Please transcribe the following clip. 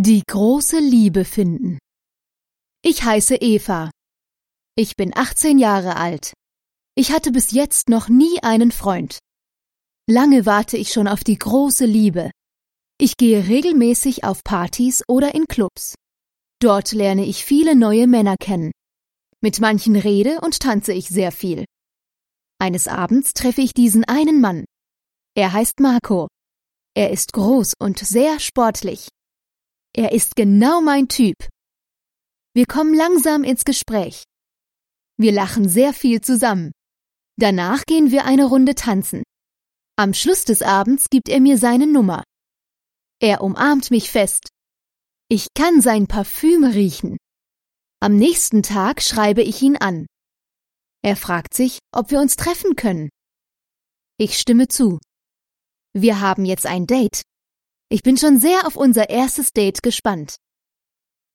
Die große Liebe finden. Ich heiße Eva. Ich bin 18 Jahre alt. Ich hatte bis jetzt noch nie einen Freund. Lange warte ich schon auf die große Liebe. Ich gehe regelmäßig auf Partys oder in Clubs. Dort lerne ich viele neue Männer kennen. Mit manchen rede und tanze ich sehr viel. Eines Abends treffe ich diesen einen Mann. Er heißt Marco. Er ist groß und sehr sportlich. Er ist genau mein Typ. Wir kommen langsam ins Gespräch. Wir lachen sehr viel zusammen. Danach gehen wir eine Runde tanzen. Am Schluss des Abends gibt er mir seine Nummer. Er umarmt mich fest. Ich kann sein Parfüm riechen. Am nächsten Tag schreibe ich ihn an. Er fragt sich, ob wir uns treffen können. Ich stimme zu. Wir haben jetzt ein Date. Ich bin schon sehr auf unser erstes Date gespannt.